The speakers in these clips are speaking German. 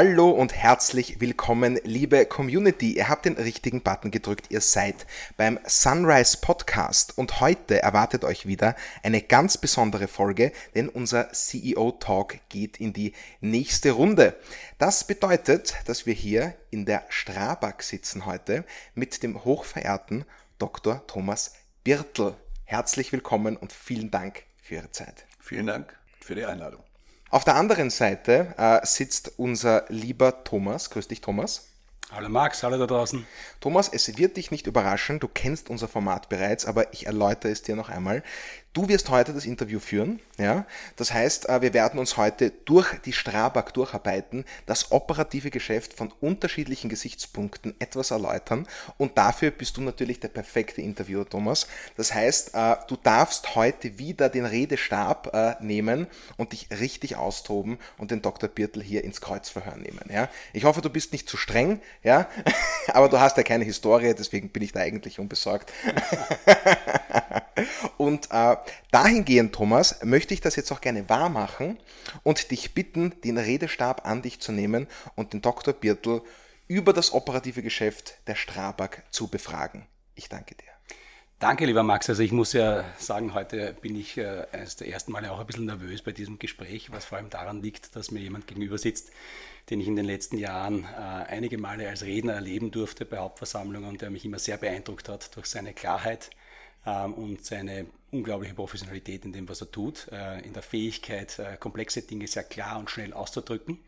Hallo und herzlich willkommen, liebe Community. Ihr habt den richtigen Button gedrückt. Ihr seid beim Sunrise Podcast und heute erwartet euch wieder eine ganz besondere Folge, denn unser CEO Talk geht in die nächste Runde. Das bedeutet, dass wir hier in der Strabag sitzen heute mit dem hochverehrten Dr. Thomas Birtel. Herzlich willkommen und vielen Dank für Ihre Zeit. Vielen Dank für die Einladung. Auf der anderen Seite äh, sitzt unser lieber Thomas. Grüß dich, Thomas. Hallo Max, hallo da draußen. Thomas, es wird dich nicht überraschen, du kennst unser Format bereits, aber ich erläutere es dir noch einmal. Du wirst heute das Interview führen, ja. Das heißt, äh, wir werden uns heute durch die Strabag durcharbeiten, das operative Geschäft von unterschiedlichen Gesichtspunkten etwas erläutern und dafür bist du natürlich der perfekte Interviewer, Thomas. Das heißt, äh, du darfst heute wieder den Redestab äh, nehmen und dich richtig austoben und den Dr. Birtel hier ins Kreuzverhör nehmen, ja. Ich hoffe, du bist nicht zu streng, ja, aber du hast ja keine Historie, deswegen bin ich da eigentlich unbesorgt. Und äh, dahingehend, Thomas, möchte ich das jetzt auch gerne wahr machen und dich bitten, den Redestab an dich zu nehmen und den Dr. Birtel über das operative Geschäft der Strabag zu befragen. Ich danke dir. Danke, lieber Max. Also ich muss ja sagen, heute bin ich äh, eines der ersten Male auch ein bisschen nervös bei diesem Gespräch, was vor allem daran liegt, dass mir jemand gegenüber sitzt, den ich in den letzten Jahren äh, einige Male als Redner erleben durfte bei Hauptversammlungen und der mich immer sehr beeindruckt hat durch seine Klarheit, ähm, und seine unglaubliche Professionalität in dem, was er tut, äh, in der Fähigkeit, äh, komplexe Dinge sehr klar und schnell auszudrücken.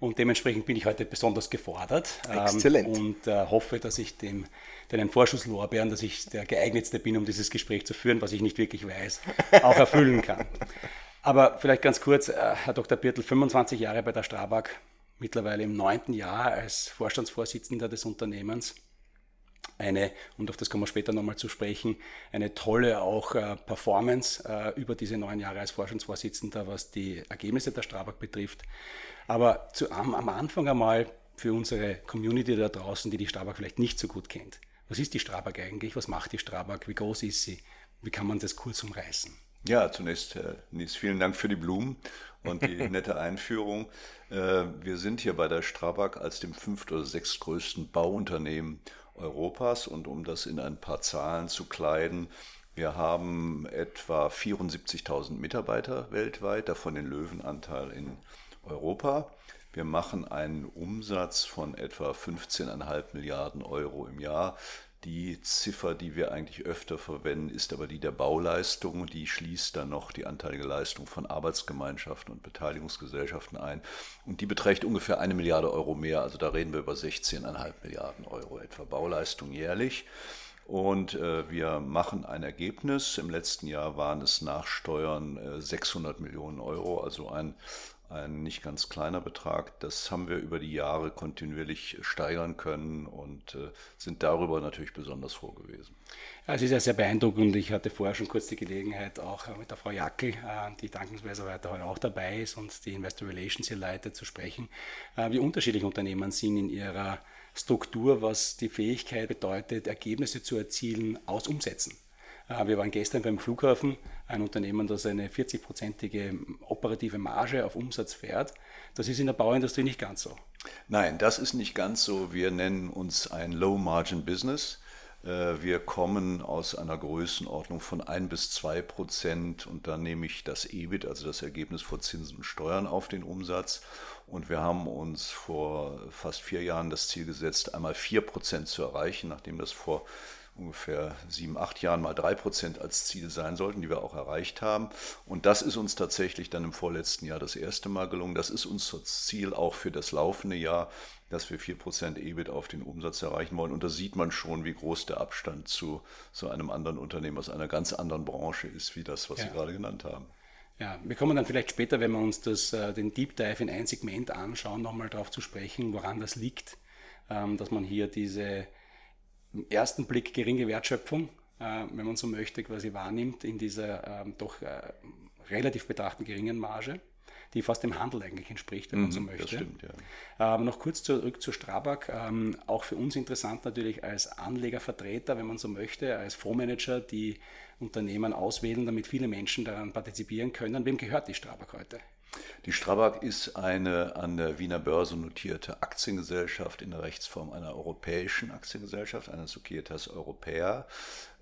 Und dementsprechend bin ich heute besonders gefordert ähm, Exzellent. und äh, hoffe, dass ich dem, deinen Vorschusslorbeeren, dass ich der geeignetste bin, um dieses Gespräch zu führen, was ich nicht wirklich weiß, auch erfüllen kann. Aber vielleicht ganz kurz, Herr Dr. Birtel, 25 Jahre bei der Strabag, mittlerweile im neunten Jahr als Vorstandsvorsitzender des Unternehmens eine, und auf das kommen wir später nochmal zu sprechen, eine tolle auch äh, Performance äh, über diese neun Jahre als Forschungsvorsitzender, was die Ergebnisse der Strabag betrifft. Aber zu, am, am Anfang einmal für unsere Community da draußen, die die Strabag vielleicht nicht so gut kennt. Was ist die Strabag eigentlich? Was macht die Strabag? Wie groß ist sie? Wie kann man das kurz umreißen? Ja, zunächst, Herr Nies, vielen Dank für die Blumen und die nette Einführung. Äh, wir sind hier bei der Strabag als dem fünft- oder sechstgrößten Bauunternehmen Europas. Und um das in ein paar Zahlen zu kleiden, wir haben etwa 74.000 Mitarbeiter weltweit, davon den Löwenanteil in Europa. Wir machen einen Umsatz von etwa 15,5 Milliarden Euro im Jahr. Die Ziffer, die wir eigentlich öfter verwenden, ist aber die der Bauleistung. Die schließt dann noch die anteilige Leistung von Arbeitsgemeinschaften und Beteiligungsgesellschaften ein. Und die beträgt ungefähr eine Milliarde Euro mehr. Also da reden wir über 16,5 Milliarden Euro etwa Bauleistung jährlich. Und äh, wir machen ein Ergebnis. Im letzten Jahr waren es nach Steuern äh, 600 Millionen Euro, also ein ein nicht ganz kleiner Betrag. Das haben wir über die Jahre kontinuierlich steigern können und äh, sind darüber natürlich besonders froh gewesen. Es ist ja sehr beeindruckend. Ich hatte vorher schon kurz die Gelegenheit, auch mit der Frau Jackel, äh, die dankensweise heute auch dabei ist und die Investor Relations hier leitet, zu sprechen, äh, wie unterschiedlich Unternehmen sind in ihrer Struktur, was die Fähigkeit bedeutet, Ergebnisse zu erzielen aus Umsätzen. Äh, wir waren gestern beim Flughafen, ein Unternehmen, das eine 40-prozentige operative Marge auf Umsatz fährt. Das ist in der Bauindustrie nicht ganz so. Nein, das ist nicht ganz so. Wir nennen uns ein Low-Margin-Business. Äh, wir kommen aus einer Größenordnung von 1 bis 2 Prozent und dann nehme ich das EBIT, also das Ergebnis vor Zinsen und Steuern auf den Umsatz. Und wir haben uns vor fast vier Jahren das Ziel gesetzt, einmal 4 Prozent zu erreichen, nachdem das vor ungefähr sieben, acht Jahren mal drei Prozent als Ziel sein sollten, die wir auch erreicht haben. Und das ist uns tatsächlich dann im vorletzten Jahr das erste Mal gelungen. Das ist unser Ziel auch für das laufende Jahr, dass wir vier Prozent EBIT auf den Umsatz erreichen wollen. Und da sieht man schon, wie groß der Abstand zu so einem anderen Unternehmen aus einer ganz anderen Branche ist, wie das, was ja. Sie gerade genannt haben. Ja, wir kommen dann vielleicht später, wenn wir uns das, äh, den Deep Dive in ein Segment anschauen, nochmal darauf zu sprechen, woran das liegt, ähm, dass man hier diese im ersten Blick geringe Wertschöpfung, äh, wenn man so möchte, quasi wahrnimmt in dieser ähm, doch äh, relativ betrachten geringen Marge, die fast dem Handel eigentlich entspricht, wenn man so mhm, möchte. Das stimmt, ja. Aber noch kurz zurück zu Strabag. Ähm, auch für uns interessant natürlich als Anlegervertreter, wenn man so möchte, als Fondsmanager, die Unternehmen auswählen, damit viele Menschen daran partizipieren können. Wem gehört die Strabag heute? Die Strabag ist eine an der Wiener Börse notierte Aktiengesellschaft in der Rechtsform einer europäischen Aktiengesellschaft, einer Societas Europea.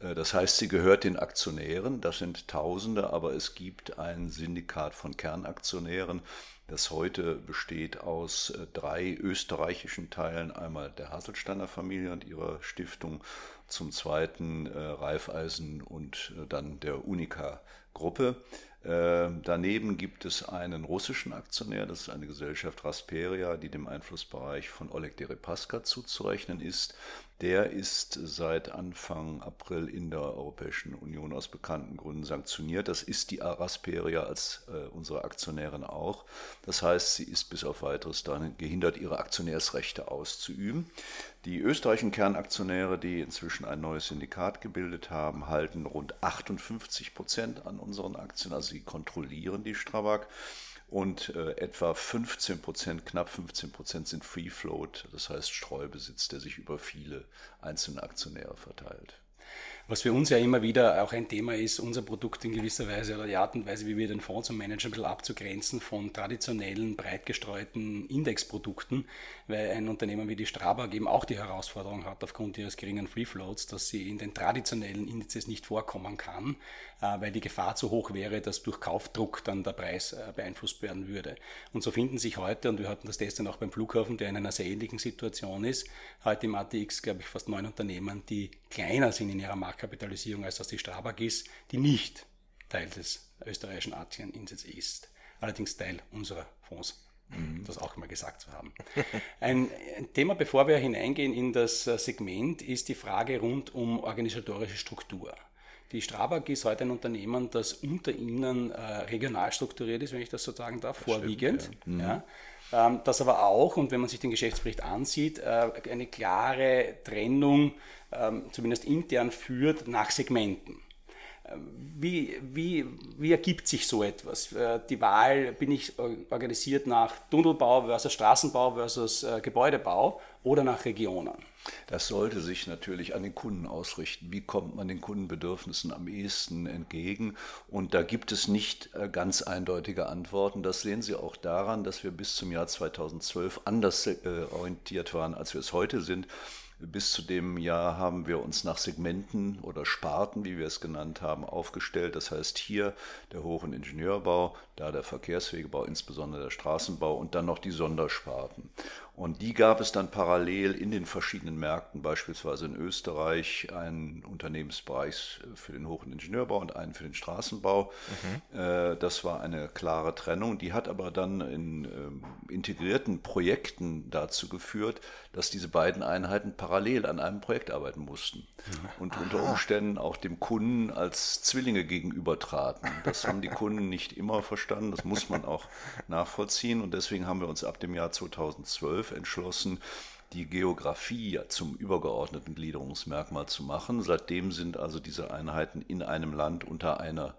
Äh, das heißt, sie gehört den Aktionären, das sind Tausende, aber es gibt ein Syndikat von Kernaktionären, das heute besteht aus äh, drei österreichischen Teilen, einmal der Haselsteiner Familie und ihrer Stiftung, zum zweiten äh, Raiffeisen und dann der Unica Gruppe. Ähm, daneben gibt es einen russischen Aktionär, das ist eine Gesellschaft Rasperia, die dem Einflussbereich von Oleg Deripaska zuzurechnen ist. Der ist seit Anfang April in der Europäischen Union aus bekannten Gründen sanktioniert. Das ist die Rasperia als äh, unsere Aktionärin auch. Das heißt, sie ist bis auf weiteres daran gehindert, ihre Aktionärsrechte auszuüben. Die österreichischen Kernaktionäre, die inzwischen ein neues Syndikat gebildet haben, halten rund 58 Prozent an unseren Aktien. Also sie kontrollieren die Strabag und äh, etwa 15 Prozent, knapp 15 Prozent sind Free Float, das heißt Streubesitz, der sich über viele einzelne Aktionäre verteilt. Was für uns ja immer wieder auch ein Thema ist, unser Produkt in gewisser Weise oder die Art und Weise, wie wir den Fonds managen, ein bisschen abzugrenzen von traditionellen, breit gestreuten Indexprodukten, weil ein Unternehmen wie die Strabag eben auch die Herausforderung hat, aufgrund ihres geringen Free Floats, dass sie in den traditionellen Indizes nicht vorkommen kann, weil die Gefahr zu hoch wäre, dass durch Kaufdruck dann der Preis äh, beeinflusst werden würde. Und so finden sich heute, und wir hatten das gestern auch beim Flughafen, der in einer sehr ähnlichen Situation ist, heute im ATX, glaube ich, fast neun Unternehmen, die kleiner sind in ihrer Marktkapitalisierung, als das die Strabag ist, die nicht Teil des österreichischen Aktienindizes ist. Allerdings Teil unserer Fonds mhm. das auch mal gesagt zu haben. Ein, Thema, bevor wir hineingehen in das äh, Segment, ist die Frage rund um organisatorische Struktur. Die Strabag ist heute ein Unternehmen, das unter Ihnen äh, regional strukturiert ist, wenn ich das so sagen darf, vorwiegend. Stimmt, ja. Mhm. Ja. Ähm, das aber auch, und wenn man sich den Geschäftsbericht ansieht, äh, eine klare Trennung, ähm, zumindest intern führt, nach Segmenten. Ähm, wie, wie, wie ergibt sich so etwas? Äh, die Wahl, bin ich organisiert nach Tunnelbau versus Straßenbau versus äh, Gebäudebau oder nach Regionen? Das sollte sich natürlich an den Kunden ausrichten. Wie kommt man den Kundenbedürfnissen am ehesten entgegen? Und da gibt es nicht äh, ganz eindeutige Antworten. Das sehen Sie auch daran, dass wir bis zum Jahr 2012 anders orientiert waren, als wir es heute sind. Bis zu dem Jahr haben wir uns nach Segmenten oder Sparten, wie wir es genannt haben, aufgestellt. Das heißt hier der Hoch- und Ingenieurbau, da der Verkehrswegebau, insbesondere der Straßenbau und dann noch die Sondersparten. Und die gab es dann parallel in den verschiedenen Märkten, beispielsweise in Österreich einen Unternehmensbereich für den Hoch- und Ingenieurbau und einen für den Straßenbau. Mhm. Äh, das war eine klare Trennung. Die hat aber dann in ähm, integrierten Projekten dazu geführt, dass diese beiden Einheiten parallel an einem Projekt arbeiten mussten mhm. und Aha. unter Umständen auch dem Kunden als Zwillinge gegenübertraten. Das haben die Kunden nicht immer verstanden, das muss man auch nachvollziehen und deswegen haben wir uns ab dem Jahr 2012 entschlossen, die Geografie zum übergeordneten Gliederungsmerkmal zu machen. Seitdem sind also diese Einheiten in einem Land unter einer, äh,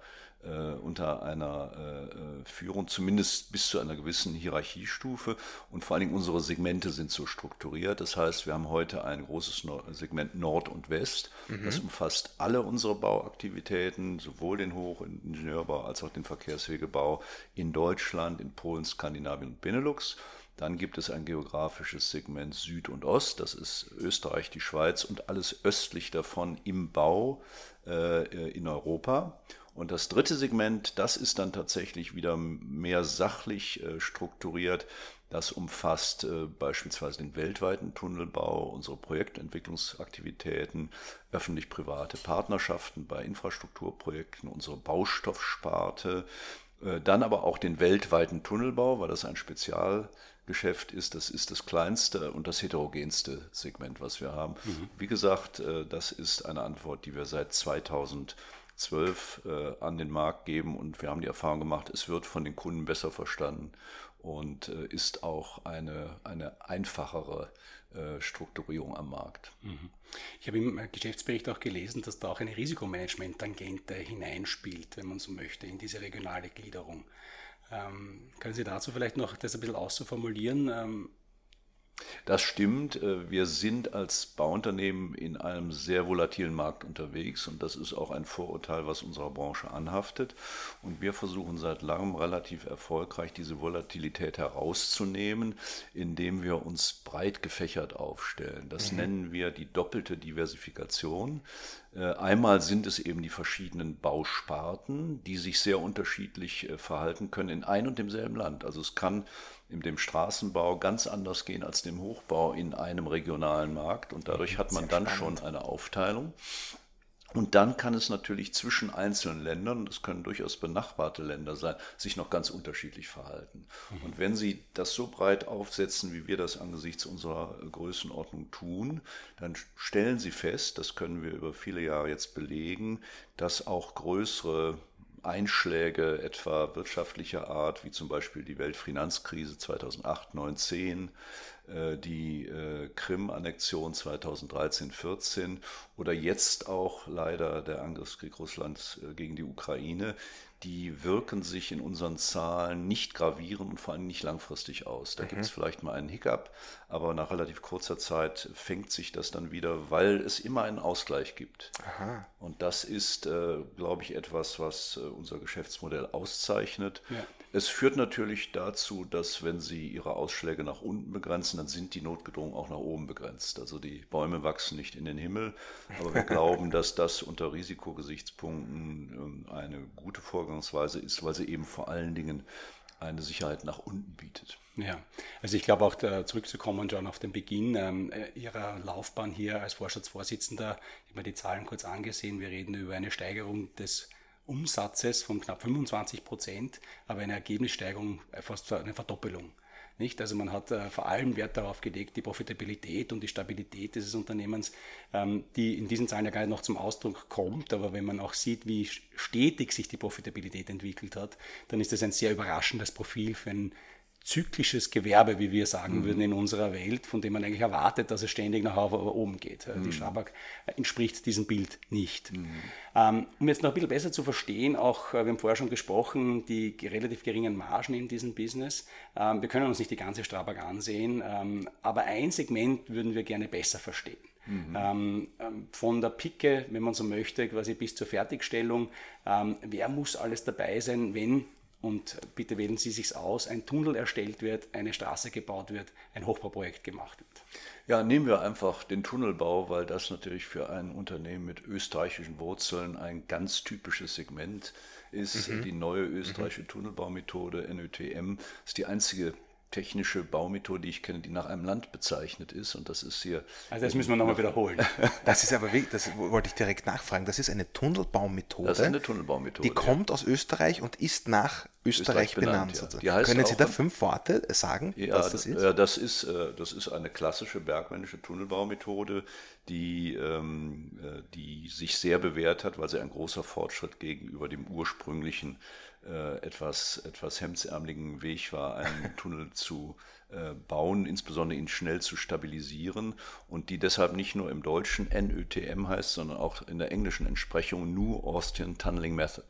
unter einer äh, Führung, zumindest bis zu einer gewissen Hierarchiestufe. Und vor allen Dingen unsere Segmente sind so strukturiert. Das heißt, wir haben heute ein großes Segment Nord und West. Mhm. Das umfasst alle unsere Bauaktivitäten, sowohl den Hoch- und Ingenieurbau als auch den Verkehrswegebau in Deutschland, in Polen, Skandinavien und Benelux. Dann gibt es ein geografisches Segment Süd und Ost, das ist Österreich, die Schweiz und alles östlich davon im Bau äh, in Europa. Und das dritte Segment, das ist dann tatsächlich wieder mehr sachlich äh, strukturiert. Das umfasst äh, beispielsweise den weltweiten Tunnelbau, unsere Projektentwicklungsaktivitäten, öffentlich-private Partnerschaften bei Infrastrukturprojekten, unsere Baustoffsparte, äh, dann aber auch den weltweiten Tunnelbau, weil das ein Spezial Geschäft ist, das ist das kleinste und das heterogenste Segment, was wir haben. Mhm. Wie gesagt, äh, das ist eine Antwort, die wir seit 2012 äh, an den Markt geben und wir haben die Erfahrung gemacht, es wird von den Kunden besser verstanden und äh, ist auch eine, eine einfachere Strukturierung am Markt. Mhm. Ich habe im Geschäftsbericht auch gelesen, dass da auch eine Risikomanagement-Tangente hineinspielt, wenn man so möchte, in diese regionale Gliederung. Ähm, können Sie dazu vielleicht noch das ein bisschen auszuformulieren? Ähm, Das stimmt. Äh, wir sind als Bauunternehmen in einem sehr volatilen Markt unterwegs und das ist auch ein Vorurteil, was unserer Branche anhaftet. Und wir versuchen seit langem relativ erfolgreich, diese Volatilität herauszunehmen, indem wir uns breit gefächert aufstellen. Das mhm. nennen wir die doppelte Diversifikation. Äh, einmal sind es eben die verschiedenen Bausparten, die sich sehr unterschiedlich äh, verhalten können in ein und demselben Land. Also es kann in dem Straßenbau ganz anders gehen als dem Hochbau in einem regionalen Markt und dadurch hat man dann schon eine Aufteilung. Und dann kann es natürlich zwischen einzelnen Ländern, das können durchaus benachbarte Länder sein, sich noch ganz unterschiedlich verhalten. Mhm. Und wenn Sie das so breit aufsetzen, wie wir das angesichts unserer Größenordnung tun, dann stellen Sie fest, das können wir über viele Jahre jetzt belegen, dass auch größere Einschläge etwa wirtschaftlicher Art, wie zum Beispiel die Weltfinanzkrise 2008, 9, 10, die äh, Krim-Annexion 2013, 14 oder jetzt auch leider der Angriffskrieg Russlands äh, gegen die Ukraine, die wirken sich in unseren Zahlen nicht gravierend und vor allem nicht langfristig aus. Da mhm. gibt es vielleicht mal einen Hiccup, aber nach relativ kurzer Zeit fängt sich das dann wieder, weil es immer einen Ausgleich gibt. Aha. Und das ist, äh, glaube ich, etwas, was äh, unser Geschäftsmodell auszeichnet. Ja. Es führt natürlich dazu, dass wenn Sie Ihre Ausschläge nach unten begrenzen, dann sind die notgedrungen auch nach oben begrenzt. Also die Bäume wachsen nicht in den Himmel, aber wir glauben, dass das unter Risikogesichtspunkten ähm, eine gute Vorgangsweise ist, weil sie eben vor allen Dingen eine Sicherheit nach unten bietet. Ja, also ich glaube auch da zurückzukommen, John, auf den Beginn ähm, Ihrer Laufbahn hier als Vorstandsvorsitzender, ich habe mir die Zahlen kurz angesehen, wir reden über eine Steigerung des Umsatzes von knapp 25 Prozent, aber eine Ergebnissteigerung fast eine Verdoppelung. Nicht? Also man hat äh, vor allem Wert darauf gelegt, die Profitabilität und die Stabilität dieses Unternehmens, ähm, die in diesen Zahlen ja gar nicht noch zum Ausdruck kommt, aber wenn man auch sieht, wie stetig sich die Profitabilität entwickelt hat, dann ist das ein sehr überraschendes Profil für ein zyklisches Gewerbe, wie wir sagen mhm. würden in unserer Welt, von dem man eigentlich erwartet, dass es ständig nach oben geht. Mhm. Die Strabag entspricht diesem Bild nicht. Mhm. Ähm, um jetzt noch ein bisschen besser zu verstehen, auch äh, wir haben vorher schon gesprochen, die relativ geringen Margen in diesem Business. Ähm, wir können uns nicht die ganze Strabag ansehen, ähm, aber ein Segment würden wir gerne besser verstehen. Mhm. Von der Picke, wenn man so möchte, quasi bis zur Fertigstellung. Wer muss alles dabei sein, wenn und bitte wählen Sie sich aus, ein Tunnel erstellt wird, eine Straße gebaut wird, ein Hochbauprojekt gemacht wird. Ja, nehmen wir einfach den Tunnelbau, weil das natürlich für ein Unternehmen mit österreichischen Wurzeln ein ganz typisches Segment ist. Mhm. Die neue österreichische mhm. Tunnelbaumethode NÖTM ist die einzige technische Baumethode, die ich kenne, die nach einem Land bezeichnet ist. Und das ist hier. Also das müssen wir nochmal wiederholen. Das ist aber, das wollte ich direkt nachfragen. Das ist eine Tunnelbaumethode. Das ist eine Tunnelbaumethode. Die kommt aus Österreich und ist nach Österreich, Österreich benannt. benannt ja. Können Sie da fünf Worte sagen, ja, was das ist? Ja, das ist, äh, das ist eine klassische bergmännische Tunnelbaumethode, die, ähm, äh, die sich sehr bewährt hat, weil sie ein großer Fortschritt gegenüber dem ursprünglichen äh, etwas, etwas hemdsärmeligen Weg war, einen Tunnel zu bauen, insbesondere ihn schnell zu stabilisieren und die deshalb nicht nur im Deutschen NÖTM heißt, sondern auch in der englischen Entsprechung New Austrian Tunneling Method.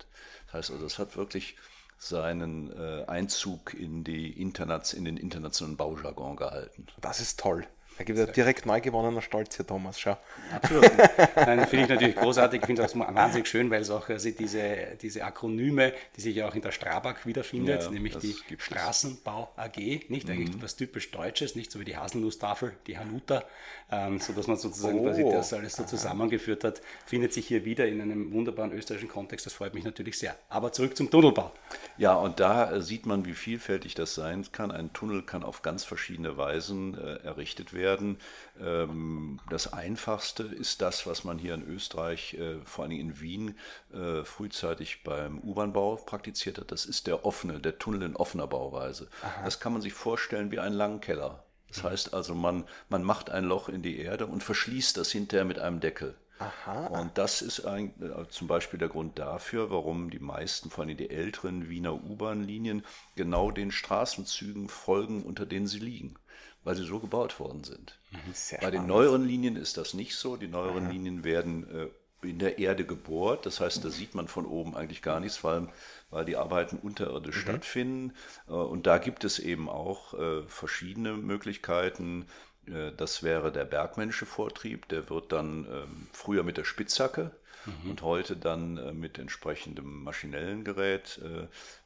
Das heißt also, es hat wirklich seinen äh, Einzug in, die Interna in den internationalen Baujargon gehalten. Das ist toll. Da gibt es direkt neu gewonnener Stolz hier, Thomas. Schau. Absolut. Nein, finde ich natürlich großartig. Ich finde es auch wahnsinnig schön, weil es auch also diese, diese Akronyme, die sich ja auch in der Strabag wiederfindet, ja, nämlich die Straßenbau AG, nicht mhm. eigentlich was typisch Deutsches, nicht so wie die Haselnusstafel, die Hanuta, ähm, so dass man sozusagen oh. quasi das alles so zusammengeführt hat, findet sich hier wieder in einem wunderbaren österreichischen Kontext. Das freut mich natürlich sehr. Aber zurück zum Tunnelbau. Ja, und da äh, sieht man, wie vielfältig das sein kann. Ein Tunnel kann auf ganz verschiedene Weisen äh, errichtet werden werden. Ähm, das Einfachste ist das, was man hier in Österreich, äh, vor allem in Wien, äh, frühzeitig beim U-Bahn-Bau praktiziert hat. Das ist der offene, der Tunnel in offener Bauweise. Aha. Das kann man sich vorstellen wie einen langen Keller. Das heißt also, man, man macht ein Loch in die Erde und verschließt das hinterher mit einem Deckel. Aha. Und das ist ein, äh, zum Beispiel der Grund dafür, warum die meisten, vor allem die älteren Wiener U-Bahn-Linien, genau den Straßenzügen folgen, unter denen sie liegen weil sie so gebaut worden sind. Mhm, sehr Bei den neueren Linien ist das nicht so. Die neueren Aha. Linien werden äh, in der Erde gebohrt. Das heißt, da sieht man von oben eigentlich gar nichts, weil, weil die Arbeiten unterirdisch mhm. stattfinden. Äh, und da gibt es eben auch äh, verschiedene Möglichkeiten. Äh, das wäre der bergmännische Vortrieb. Der wird dann ähm, früher mit der Spitzhacke mhm. und heute dann mit entsprechendem maschinellen Gerät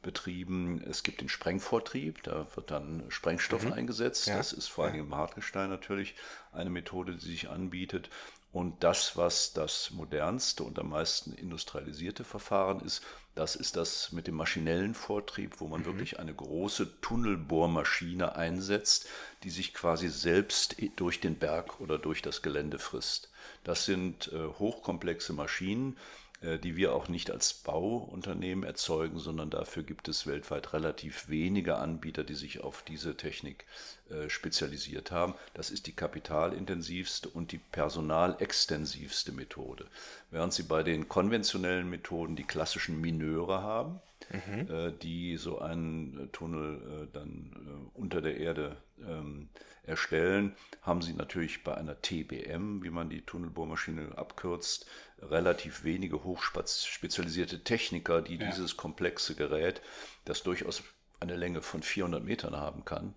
betrieben. Es gibt den Sprengvortrieb, da wird dann Sprengstoff mhm. eingesetzt. Ja. Das ist vor allem im Hartgestein natürlich eine Methode, die sich anbietet. Und das, was das modernste und am meisten industrialisierte Verfahren ist, das ist das mit dem maschinellen Vortrieb, wo man mhm. wirklich eine große Tunnelbohrmaschine einsetzt, die sich quasi selbst durch den Berg oder durch das Gelände frisst. Das sind äh, hochkomplexe Maschinen, die wir auch nicht als Bauunternehmen erzeugen, sondern dafür gibt es weltweit relativ wenige Anbieter, die sich auf diese Technik äh, spezialisiert haben. Das ist die kapitalintensivste und die personalextensivste Methode. Während Sie bei den konventionellen Methoden die klassischen Mineure haben, mhm. Äh, die so einen Tunnel dann unter der Erde ähm, erstellen, haben Sie natürlich bei einer TBM, wie man die Tunnelbohrmaschine abkürzt, relativ wenige hochspezialisierte Techniker, die ja. dieses komplexe Gerät, das durchaus eine Länge von 400 Metern haben kann,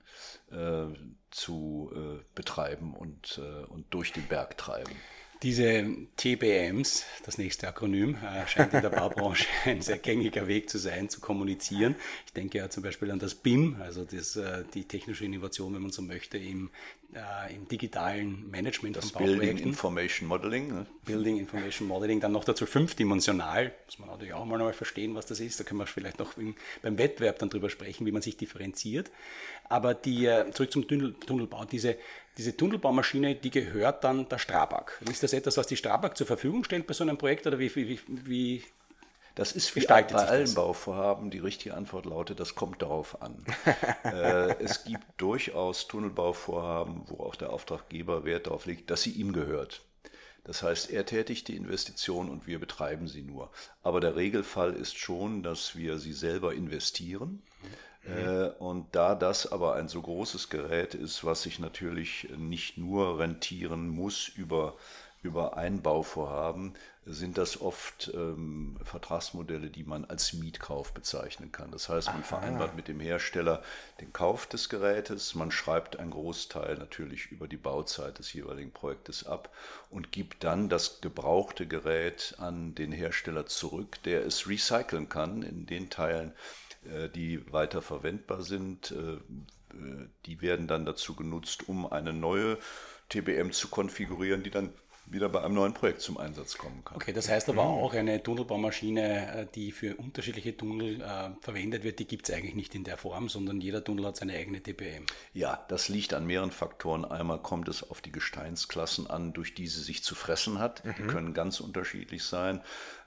äh, zu äh, betreiben und, äh, und durch den Berg treiben. Diese TBMs, das nächste Akronym, äh, scheint in der Baubranche ein sehr gängiger Weg zu sein, zu kommunizieren. Ich denke ja zum Beispiel an das BIM, also das, äh, die technische Innovation, wenn man so möchte, im, äh, im digitalen Management das von Bauprojekten. Building Information Modeling. Ne? Building Information Modeling, dann noch dazu fünfdimensional, muss man natürlich auch mal verstehen, was das ist. Da können wir vielleicht noch beim Wettbewerb dann drüber sprechen, wie man sich differenziert. Aber die, zurück zum Tunnel, Tunnelbau, diese diese Tunnelbaumaschine, die gehört dann der Strabag. Ist das etwas, was die Strabag zur Verfügung stellt bei so einem Projekt oder wie, wie, wie das ist wie bei allen? Bauvorhaben. Die richtige Antwort lautet, das kommt darauf an. äh, es gibt durchaus Tunnelbauvorhaben, wo auch der Auftraggeber Wert darauf legt, dass sie ihm gehört. Das heißt, er tätigt die Investition und wir betreiben sie nur. Aber der Regelfall ist schon, dass wir sie selber investieren. Mhm äh, und da das aber ein so großes Gerät ist, was sich natürlich nicht nur rentieren muss über, über Einbauvorhaben, sind das oft ähm, Vertragsmodelle, die man als Mietkauf bezeichnen kann. Das heißt, man Aha. vereinbart mit dem Hersteller den Kauf des Gerätes, man schreibt einen Großteil natürlich über die Bauzeit des jeweiligen Projektes ab und gibt dann das gebrauchte Gerät an den Hersteller zurück, der es recyceln kann in den Teilen, äh, die weiter verwendbar sind. Äh, äh, die werden dann dazu genutzt, um eine neue TBM zu konfigurieren, die dann wieder bei einem neuen Projekt zum Einsatz kommen kann. Okay, das heißt aber mhm. auch, eine Tunnelbaumaschine, äh, die für unterschiedliche Tunnel äh, verwendet wird, die gibt es eigentlich nicht in der Form, sondern jeder Tunnel hat seine eigene TPM. Ja, das liegt an mehreren Faktoren. Einmal kommt es auf die Gesteinsklassen an, durch die sie sich zu fressen hat. Mhm. Die können ganz unterschiedlich sein.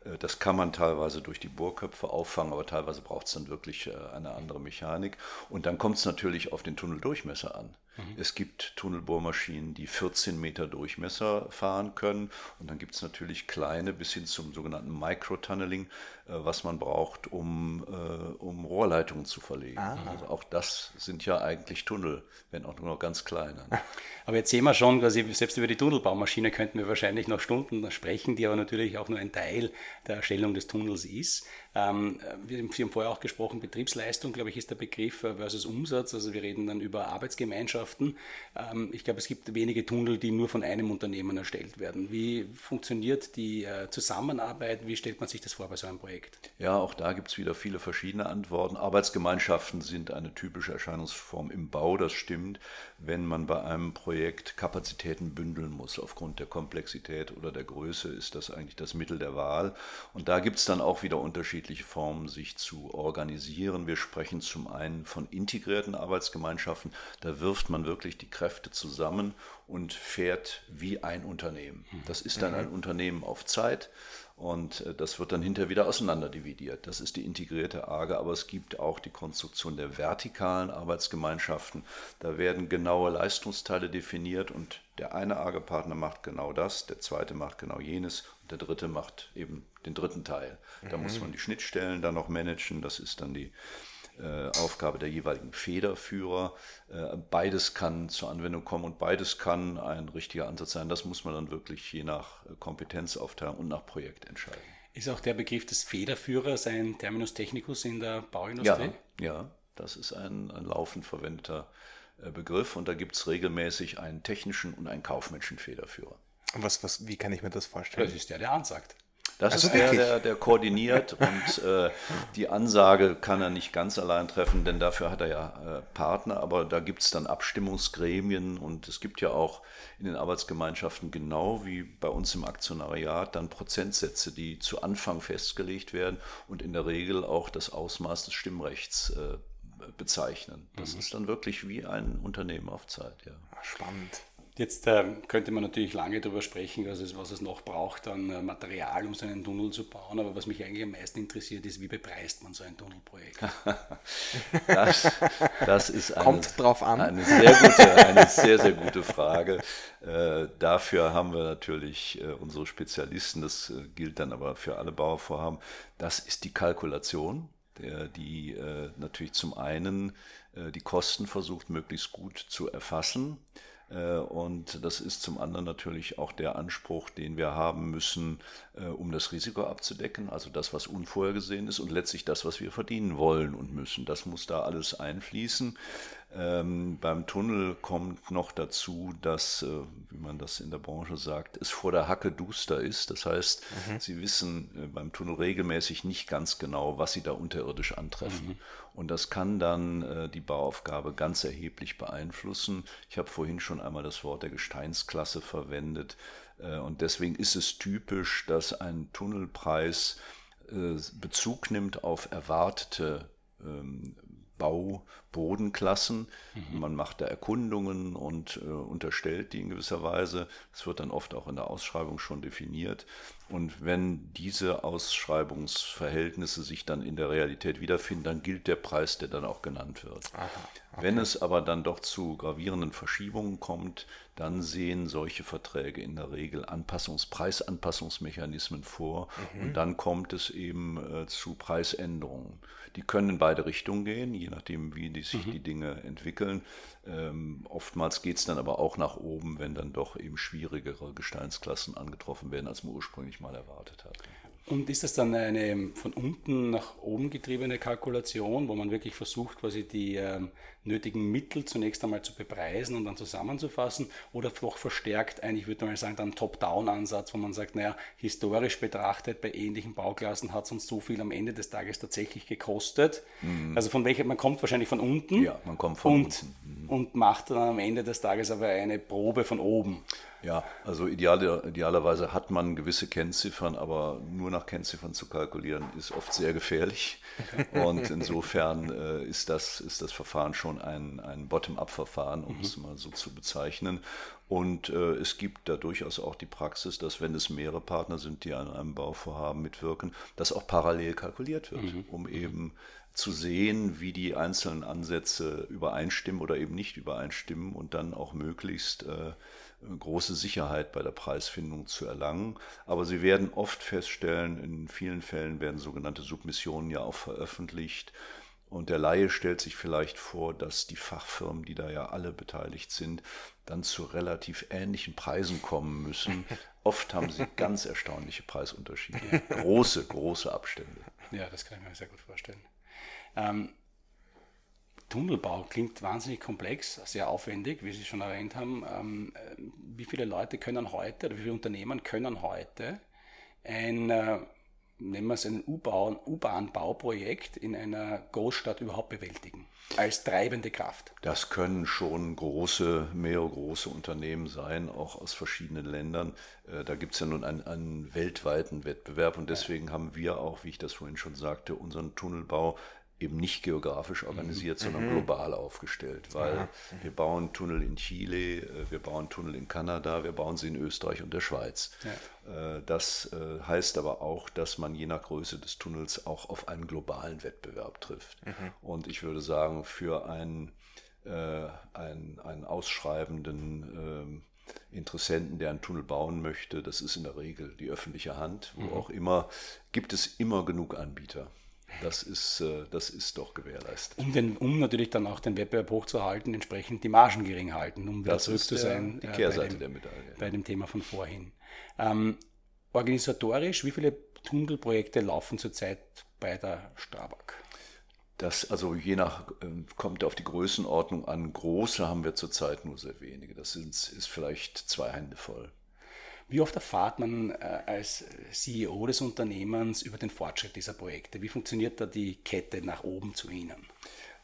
Äh, das kann man teilweise durch die Bohrköpfe auffangen, aber teilweise braucht es dann wirklich äh, eine andere Mechanik. Und dann kommt es natürlich auf den Tunneldurchmesser an. Mhm. Es gibt Tunnelbohrmaschinen, die 14 Meter Durchmesser fahren können. Und dann gibt es natürlich kleine bis hin zum sogenannten Microtunneling, was man braucht, um, um Rohrleitungen zu verlegen. Ah. Also auch das sind ja eigentlich Tunnel, wenn auch nur noch ganz kleine. Aber jetzt sehen wir schon, quasi selbst über die Tunnelbaumaschine könnten wir wahrscheinlich noch Stunden sprechen, die aber natürlich auch nur ein Teil der Erstellung des Tunnels ist. Ähm, wir, Sie haben vorher auch gesprochen, Betriebsleistung, glaube ich, ist der Begriff äh, versus Umsatz. Also wir reden dann über Arbeitsgemeinschaften. Ähm, ich glaube, es gibt wenige Tunnel, die nur von einem Unternehmen erstellt werden. Wie funktioniert die äh, Zusammenarbeit? Wie stellt man sich das vor bei so einem Projekt? Ja, auch da gibt es wieder viele verschiedene Antworten. Arbeitsgemeinschaften sind eine typische Erscheinungsform im Bau, das stimmt, wenn man bei einem Projekt Kapazitäten bündeln muss. Aufgrund der Komplexität oder der Größe ist das eigentlich das Mittel der Wahl. Und da gibt es dann auch wieder unterschiedliche Formen, sich zu organisieren. Wir sprechen zum einen von integrierten Arbeitsgemeinschaften. Da wirft man wirklich die Kräfte zusammen und fährt wie ein Unternehmen. Das ist dann ein mhm. Unternehmen auf Zeit. Und äh, das wird dann hinterher wieder auseinanderdividiert. Das ist die integrierte AGE, aber es gibt auch die Konstruktion der vertikalen Arbeitsgemeinschaften. Da werden genaue Leistungsteile definiert und der eine AGE-Partner macht genau das, der zweite macht genau jenes und der dritte macht eben den dritten Teil. Da mhm. muss man die Schnittstellen dann noch managen, das ist dann die äh, Aufgabe der jeweiligen Federführer. Äh, beides kann zur Anwendung kommen und beides kann ein richtiger Ansatz sein. Das muss man dann wirklich je nach Kompetenzaufteilung und nach Projekt entscheiden. Ist auch der Begriff des Federführers ein Terminus technicus in der Bauindustrie? Ja, ja das ist ein, ein laufend verwendeter Begriff und da gibt es regelmäßig einen technischen und einen kaufmännischen Federführer. Was, was, wie kann ich mir das vorstellen? Das ist der, der ansagt. Das also ist der, der, der, koordiniert und äh, die Ansage kann er nicht ganz allein treffen, denn dafür hat er ja äh, Partner, aber da gibt es dann Abstimmungsgremien und es gibt ja auch in den Arbeitsgemeinschaften genau wie bei uns im Aktionariat dann Prozentsätze, die zu Anfang festgelegt werden und in der Regel auch das Ausmaß des Stimmrechts äh, bezeichnen. Das mhm. ist dann wirklich wie ein Unternehmen auf Zeit. Ja. Spannend. Jetzt äh, könnte man natürlich lange darüber sprechen, was es, was es noch braucht an äh, Material, um so einen Tunnel zu bauen. Aber was mich eigentlich am meisten interessiert, ist, wie bepreist man so ein Tunnelprojekt? das, das ist eine, Kommt drauf an. eine, sehr, gute, eine sehr, sehr gute Frage. Äh, dafür haben wir natürlich äh, unsere Spezialisten. Das äh, gilt dann aber für alle Bauvorhaben. Das ist die Kalkulation, der, die äh, natürlich zum einen die Kosten versucht, möglichst gut zu erfassen und das ist zum anderen natürlich auch der Anspruch, den wir haben müssen, äh, um das Risiko abzudecken, also das, was unvorhergesehen ist und letztlich das, was wir verdienen wollen und müssen. Das muss da alles einfließen. Ähm, beim Tunnel kommt noch dazu, dass, äh, wie man das in der Branche sagt, es vor der Hacke duster ist. Das heißt, mhm. Sie wissen äh, beim Tunnel regelmäßig nicht ganz genau, was Sie da unterirdisch antreffen. Mhm. Und das kann dann äh, die Bauaufgabe ganz erheblich beeinflussen. Ich habe vorhin schon einmal das Wort der Gesteinsklasse verwendet. Äh, und deswegen ist es typisch, dass ein Tunnelpreis äh, Bezug nimmt auf erwartete ähm, Baubodenklassen. Mhm. Man macht da Erkundungen und äh, unterstellt die in gewisser Weise. Das wird dann oft auch in der Ausschreibung schon definiert. Und wenn diese Ausschreibungsverhältnisse sich dann in der Realität wiederfinden, dann gilt der Preis, der dann auch genannt wird. Aha, okay. Wenn es aber dann doch zu gravierenden Verschiebungen kommt, dann sehen solche Verträge in der Regel Anpassungs Preisanpassungsmechanismen vor mhm. und dann kommt es eben äh, zu Preisänderungen. Die können in beide Richtungen gehen, je nachdem, wie die, sich mhm. die Dinge entwickeln. Ähm, oftmals geht es dann aber auch nach oben, wenn dann doch eben schwierigere Gesteinsklassen angetroffen werden, als man ursprünglich mal erwartet hat. Und ist das dann eine von unten nach oben getriebene Kalkulation, wo man wirklich versucht, quasi die ähm, nötigen Mittel zunächst einmal zu bepreisen und dann zusammenzufassen? Oder doch verstärkt eigentlich, würde man sagen, dann Top-Down-Ansatz, wo man sagt, naja, historisch betrachtet bei ähnlichen Bauklassen hat es uns so viel am Ende des Tages tatsächlich gekostet. Mhm. Also von welcher, man kommt wahrscheinlich von unten. Ja, man kommt von und, unten. Mhm. Und macht dann am Ende des Tages aber eine Probe von oben. Ja, also ideale, idealerweise hat man gewisse Kennziffern, aber nur nach Kennziffern zu kalkulieren ist oft sehr gefährlich. Und insofern äh, ist, das, ist das Verfahren schon ein, ein Bottom-up-Verfahren, um mhm. es mal so zu bezeichnen. Und äh, es gibt da durchaus auch die Praxis, dass wenn es mehrere Partner sind, die an einem Bauvorhaben mitwirken, dass auch parallel kalkuliert wird, mhm. um eben zu sehen, wie die einzelnen Ansätze übereinstimmen oder eben nicht übereinstimmen und dann auch möglichst äh, große Sicherheit bei der Preisfindung zu erlangen. Aber Sie werden oft feststellen, in vielen Fällen werden sogenannte Submissionen ja auch veröffentlicht. Und der Laie stellt sich vielleicht vor, dass die Fachfirmen, die da ja alle beteiligt sind, dann zu relativ ähnlichen Preisen kommen müssen. Oft haben sie ganz erstaunliche Preisunterschiede. Große, große Abstände. Ja, das kann ich mir sehr gut vorstellen. Ähm, Tunnelbau klingt wahnsinnig komplex, sehr aufwendig, wie Sie schon erwähnt haben. Ähm, wie viele Leute können heute oder wie viele Unternehmen können heute ein, äh, nennen wir es ein U-Bahn-Bauprojekt in einer Großstadt überhaupt bewältigen? Als treibende Kraft. Das können schon große, mehrere große Unternehmen sein, auch aus verschiedenen Ländern. Äh, da gibt es ja nun einen, einen, weltweiten Wettbewerb und deswegen ja. haben wir auch, wie ich das vorhin schon sagte, unseren Tunnelbau eben nicht geografisch organisiert, mhm. sondern mhm. global aufgestellt, weil Aha. wir bauen Tunnel in Chile, äh, wir bauen Tunnel in Kanada, wir bauen sie in Österreich und der Schweiz. Ja. Äh, das äh, heißt aber auch, dass man je nach Größe des Tunnels auch auf einen globalen Wettbewerb trifft. Mhm. Und ich würde sagen, für einen, einen, einen ausschreibenden ähm, Interessenten, der einen Tunnel bauen möchte, das ist in der Regel die öffentliche Hand, wo mhm. auch immer, gibt es immer genug Anbieter. Das ist, äh, das ist doch gewährleistet. Um, den, um natürlich dann auch den Wettbewerb hochzuhalten, entsprechend die Margen gering halten, um wieder zurück zu sein. Die Kehrseite äh, bei dem, der Medaille. Bei dem Thema von vorhin. Ähm, organisatorisch, wie viele Tunnelprojekte laufen zurzeit bei der Strabag? Das also je nach, ähm, kommt auf die Größenordnung an. Große haben wir zurzeit nur sehr wenige. Das sind, ist vielleicht zwei Hände voll. Wie oft erfahrt man äh, als CEO des Unternehmens über den Fortschritt dieser Projekte? Wie funktioniert da die Kette nach oben zu Ihnen?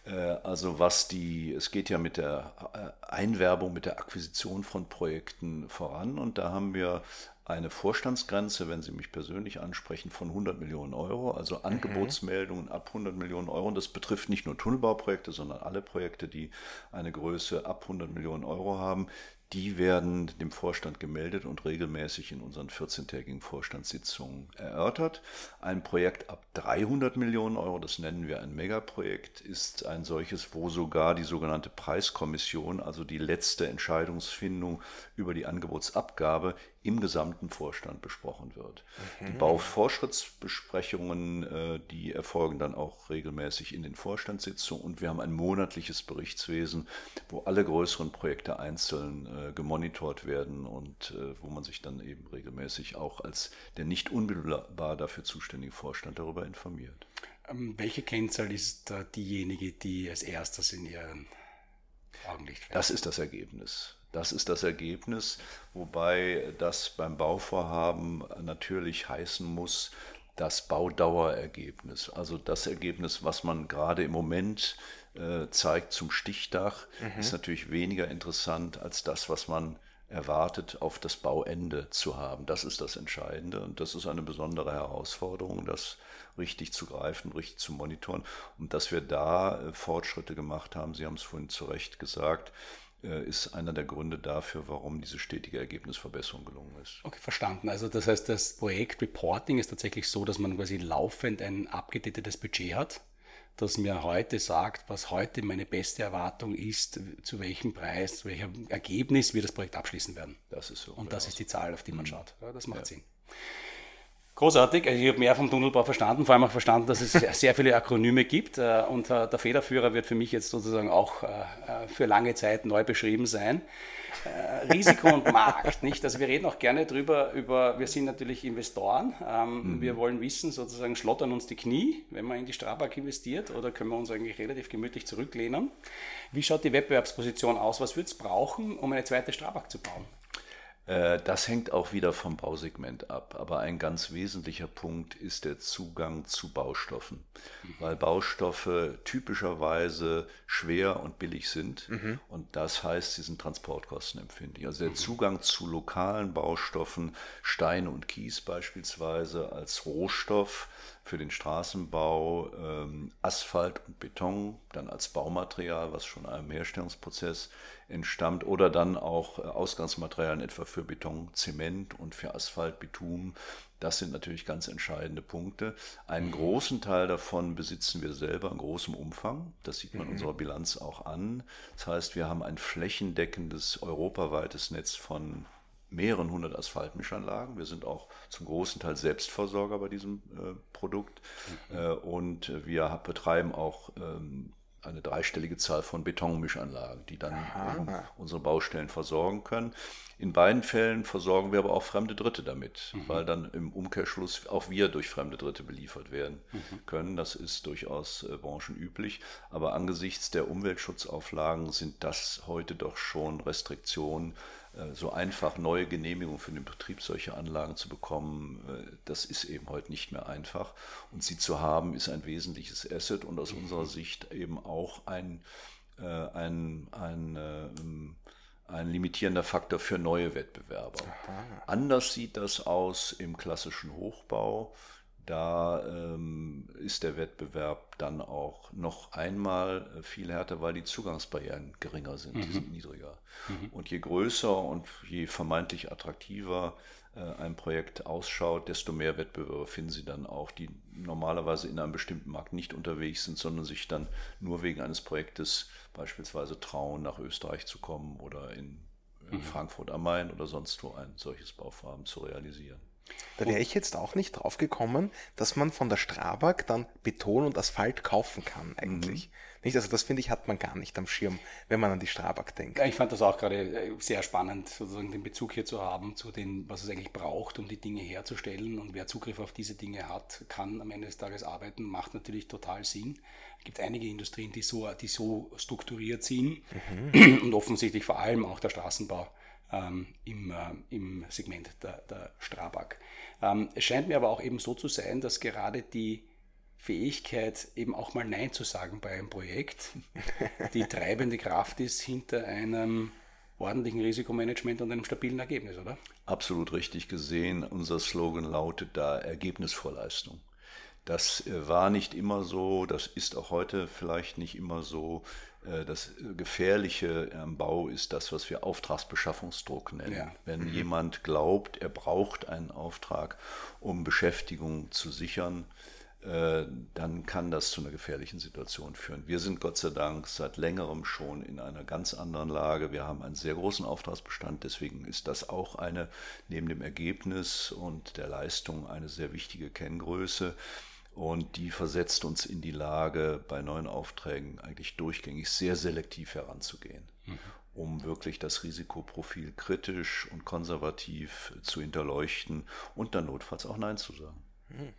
Äh, also was die, es geht ja mit der äh, Einwerbung, mit der Akquisition von Projekten voran und da haben wir eine Vorstandsgrenze, wenn Sie mich persönlich ansprechen, von 100 Millionen Euro, also mhm. Angebotsmeldungen ab 100 Millionen Euro. Und das betrifft nicht nur Tunnelbauprojekte, sondern alle Projekte, die eine Größe ab 100 Millionen Euro haben. Die werden dem Vorstand gemeldet und regelmäßig in unseren 14-tägigen Vorstandssitzungen erörtert. Ein Projekt ab 300 Millionen Euro, das nennen wir ein Megaprojekt, ist ein solches, wo sogar die sogenannte Preiskommission, also die letzte Entscheidungsfindung über die Angebotsabgabe, im gesamten Vorstand besprochen wird. Mhm. Die Baufortschrittsbesprechungen, äh, die erfolgen dann auch regelmäßig in den Vorstandssitzungen und wir haben ein monatliches Berichtswesen, wo alle größeren Projekte einzeln äh, gemonitort werden und äh, wo man sich dann eben regelmäßig auch als der nicht unmittelbar dafür zuständige Vorstand darüber informiert. Ähm, welche Kennzahl ist diejenige, die als erstes in Ihren Augenlicht fällt? Das ist das Ergebnis. Das ist das Ergebnis, wobei das beim Bauvorhaben natürlich heißen muss, das Baudauerergebnis, also das Ergebnis, was man gerade im Moment äh, zeigt zum Stichdach, mhm. ist natürlich weniger interessant als das, was man erwartet, auf das Bauende zu haben. Das ist das Entscheidende und das ist eine besondere Herausforderung, das richtig zu greifen, richtig zu monitoren und dass wir da äh, Fortschritte gemacht haben. Sie haben es vorhin zu Recht gesagt ist einer der Gründe dafür, warum diese stetige Ergebnisverbesserung gelungen ist. Okay, verstanden. Also das heißt, das Projekt Reporting ist tatsächlich so, dass man quasi laufend ein abgedatetes Budget hat, das mir heute sagt, was heute meine beste Erwartung ist, zu welchem Preis, zu welchem Ergebnis wir das Projekt abschließen werden. Das ist so. Und das ist die Zahl, auf die man mhm. schaut. Ja, das macht ja. Sinn. Großartig. Also ich habe mehr vom Tunnelbau verstanden, vor allem auch verstanden, dass es sehr viele Akronyme gibt. Äh, und äh, der Federführer wird für mich jetzt sozusagen auch äh, für lange Zeit neu beschrieben sein. Risiko und Markt, nicht? Also wir reden auch gerne drüber, über, wir sind natürlich Investoren. Ähm, mhm. Wir wollen wissen, sozusagen, schlottern uns die Knie, wenn man in die Strabag investiert, oder können wir uns eigentlich relativ gemütlich zurücklehnen? Wie schaut die Wettbewerbsposition aus? Was wird es brauchen, um eine zweite Strabag zu bauen? Äh, das hängt auch wieder vom Bausegment ab. Aber ein ganz wesentlicher Punkt ist der Zugang zu Baustoffen, weil Baustoffe typischerweise schwer und billig sind. Mhm. Und das heißt, sie sind transportkostenempfindlich. Also der mhm. Zugang zu lokalen Baustoffen, Stein und Kies beispielsweise als Rohstoff, für den Straßenbau ähm, Asphalt und Beton, dann als Baumaterial, was schon einem Herstellungsprozess entstammt, oder dann auch äh, Ausgangsmaterialien etwa für Beton, Zement und für Asphalt, Bitumen. Das sind natürlich ganz entscheidende Punkte. Einen mhm. großen Teil davon besitzen wir selber in großem Umfang. Das sieht man mhm. unserer Bilanz auch an. Das heißt, wir haben ein flächendeckendes europaweites Netz von mehreren hundert Asphaltmischanlagen. Wir sind auch zum großen Teil Selbstversorger bei diesem äh, Produkt mhm. äh, und wir betreiben auch ähm, eine dreistellige Zahl von Betonmischanlagen, die dann unsere Baustellen versorgen können. In beiden Fällen versorgen wir aber auch fremde Dritte damit, mhm. weil dann im Umkehrschluss auch wir durch fremde Dritte beliefert werden mhm. können. Das ist durchaus äh, branchenüblich. Aber angesichts der Umweltschutzauflagen sind das heute doch schon Restriktionen, so einfach neue Genehmigungen für den Betrieb solcher Anlagen zu bekommen, äh, das ist eben heute nicht mehr einfach. Und sie zu haben, ist ein wesentliches Asset und aus unserer Sicht eben auch ein, äh, ein, ein, ähm, ein limitierender Faktor für neue Wettbewerber. Aha. Anders sieht das aus im klassischen Hochbau. Da ähm, ist der Wettbewerb dann auch noch einmal äh, viel härter, weil die Zugangsbarrieren geringer sind, mhm. die sind niedriger. Mhm. Und je größer und je vermeintlich attraktiver äh, ein Projekt ausschaut, desto mehr Wettbewerber finden Sie dann auch, die normalerweise in einem bestimmten Markt nicht unterwegs sind, sondern sich dann nur wegen eines Projektes beispielsweise trauen, nach Österreich zu kommen oder in, in mhm. Frankfurt am Main oder sonst wo ein solches Bauvorhaben zu realisieren. Da wäre ich jetzt auch nicht drauf gekommen, dass man von der Strabag dann Beton und Asphalt kaufen kann eigentlich. Mhm. Nicht? Also das finde ich hat man gar nicht am Schirm, wenn man an die Strabag denkt. Ich fand das auch gerade äh, sehr spannend, sozusagen den Bezug hier zu haben zu den, was es eigentlich braucht, um die Dinge herzustellen. Und wer Zugriff auf diese Dinge hat, kann am Ende des Tages arbeiten, macht natürlich total Sinn. Es gibt einige Industrien, die so, die so strukturiert sind mhm. und offensichtlich vor allem auch der Straßenbau ähm, im, äh, im Segment der, der Strabag. Ähm, es scheint mir aber auch eben so zu sein, dass gerade die Fähigkeit, eben auch mal Nein zu sagen bei einem Projekt, die treibende Kraft ist hinter einem ordentlichen Risikomanagement und einem stabilen Ergebnis, oder? Absolut richtig gesehen. Unser Slogan lautet da Ergebnis vor Leistung. Das äh, war nicht immer so, das ist auch heute vielleicht nicht immer so. Äh, das Gefährliche am Bau ist das, was wir Auftragsbeschaffungsdruck nennen. Ja. Wenn mhm. jemand glaubt, er braucht einen Auftrag, um Beschäftigung zu sichern, äh, dann kann das zu einer gefährlichen Situation führen. Wir sind Gott sei Dank seit längerem schon in einer ganz anderen Lage. Wir haben einen sehr großen Auftragsbestand, deswegen ist das auch eine, neben dem Ergebnis und der Leistung, eine sehr wichtige Kenngröße. Und die versetzt uns in die Lage, bei neuen Aufträgen eigentlich durchgängig sehr selektiv heranzugehen, mhm. um wirklich das Risikoprofil kritisch und konservativ zu hinterleuchten und dann notfalls auch Nein zu sagen. Mhm.